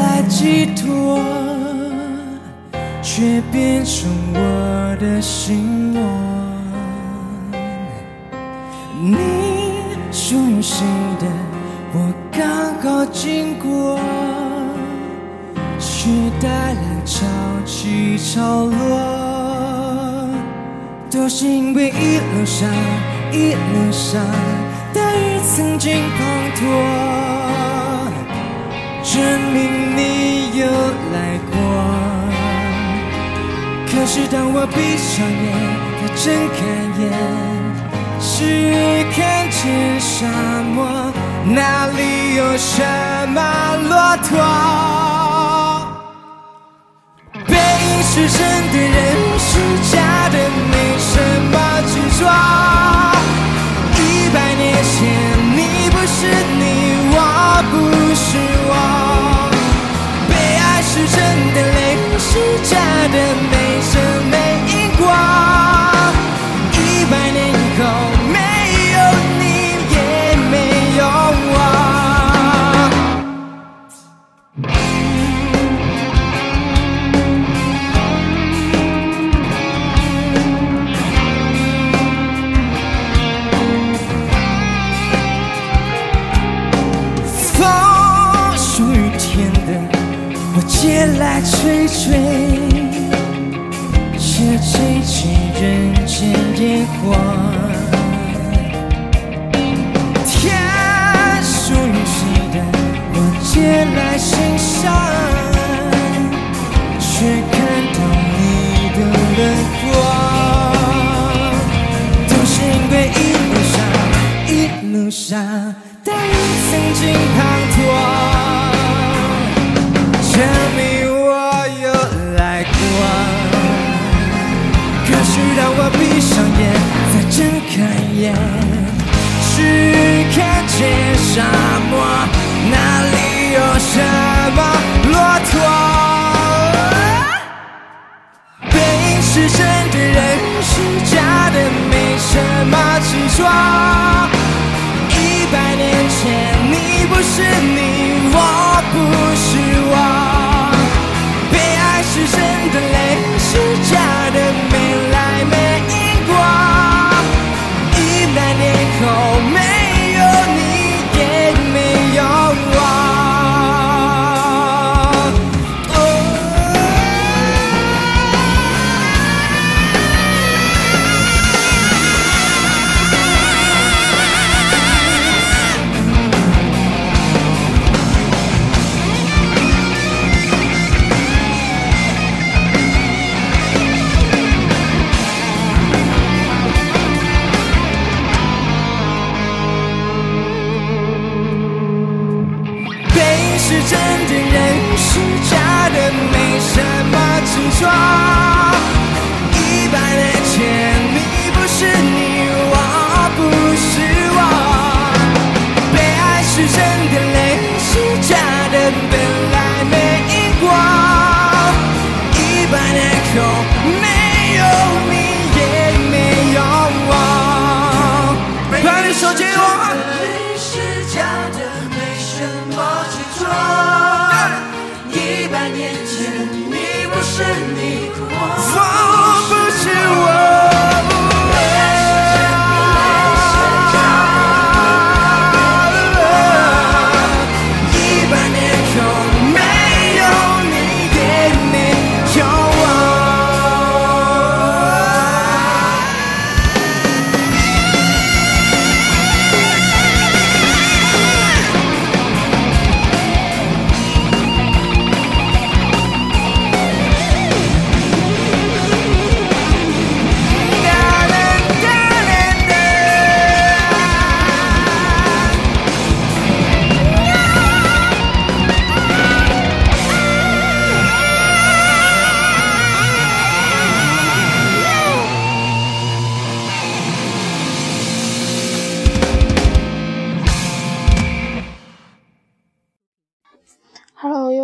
来寄托，却变成我的心魔。你属于谁的，我刚好经过，却带来潮起潮落，都是因为一路上，一路上大雨曾经滂沱，证明你有来过。可是当我闭上眼，再睁开眼。是看见沙漠，哪里有什么骆驼？背影是真的，人是假的，没什么执着。吹吹，却吹起人间烟火。天属于谁的，我借来欣赏，却看到你的轮廓。都是因为一路上，一路上，大雨曾经滂沱。证明只看见沙漠，哪里有什么骆驼？背是真的，人是假的，没什么执着。一百年前，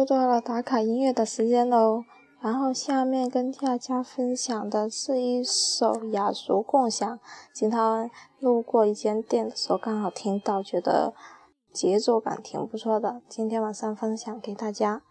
打卡音乐的时间喽，然后下面跟大家分享的是一首雅俗共享。今天路过一间店的时候，刚好听到，觉得节奏感挺不错的。今天晚上分享给大家。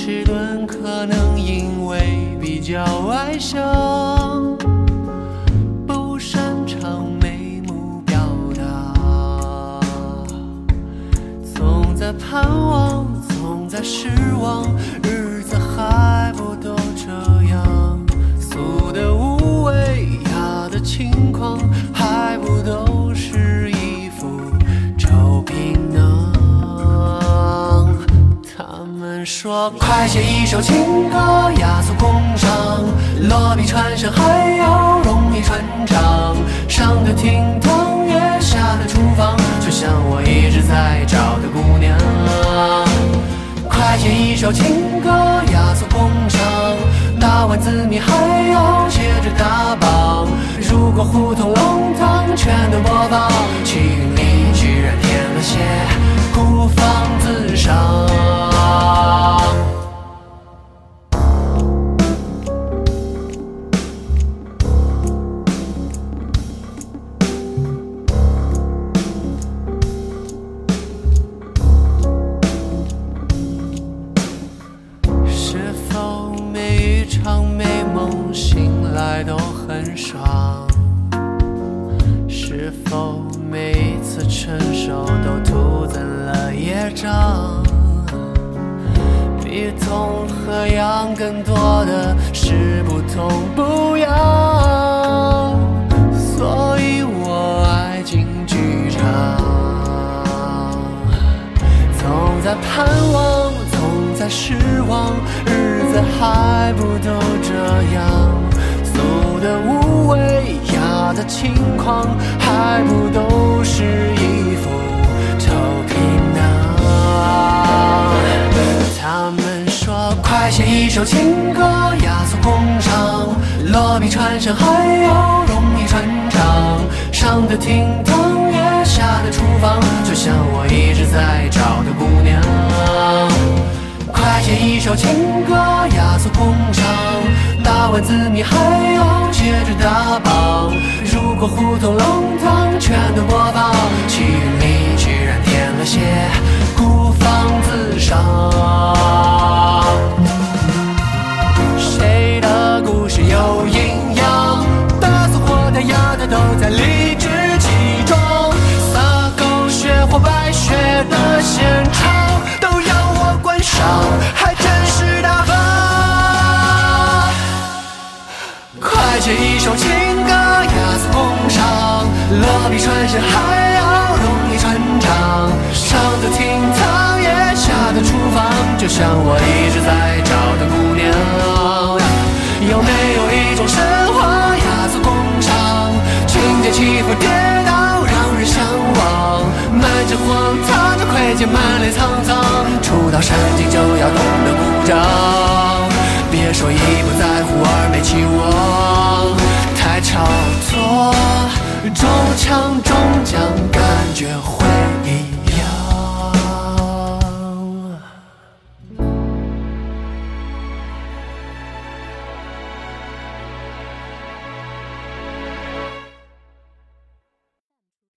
迟钝，可能因为比较外向，不擅长眉目表达，总在盼望，总在失望。快写一首情歌，雅俗共赏，落笔传神还要容易传唱。上得厅堂，也下得厨房，就像我一直在找的姑娘。快写一首情歌，雅俗共赏，打完字谜还要接着打榜。如果胡同弄堂全都播放，气韵里居然添了些孤芳自赏。痛和痒更多的是不痛不痒，所以我爱进剧场。总在盼望，总在失望，日子还不都这样？俗的无味，雅的轻狂，还不都是一副快写一首情歌，雅俗共赏，落笔传神还要容易传唱。上的厅堂，也下的厨房，就像我一直在找的姑娘。快写一首情歌，雅俗共赏，打完字谜还要接着打榜。如果胡同弄堂全都播放，气韵里我观赏，还真是大方。快写一首情歌，雅俗共赏，落笔传神还要容易传唱。上的厅堂，也下的厨房，就像我一直在找的姑娘。曾经就要懂得鼓掌。别说一不在乎二没期望。太超脱中枪中奖感觉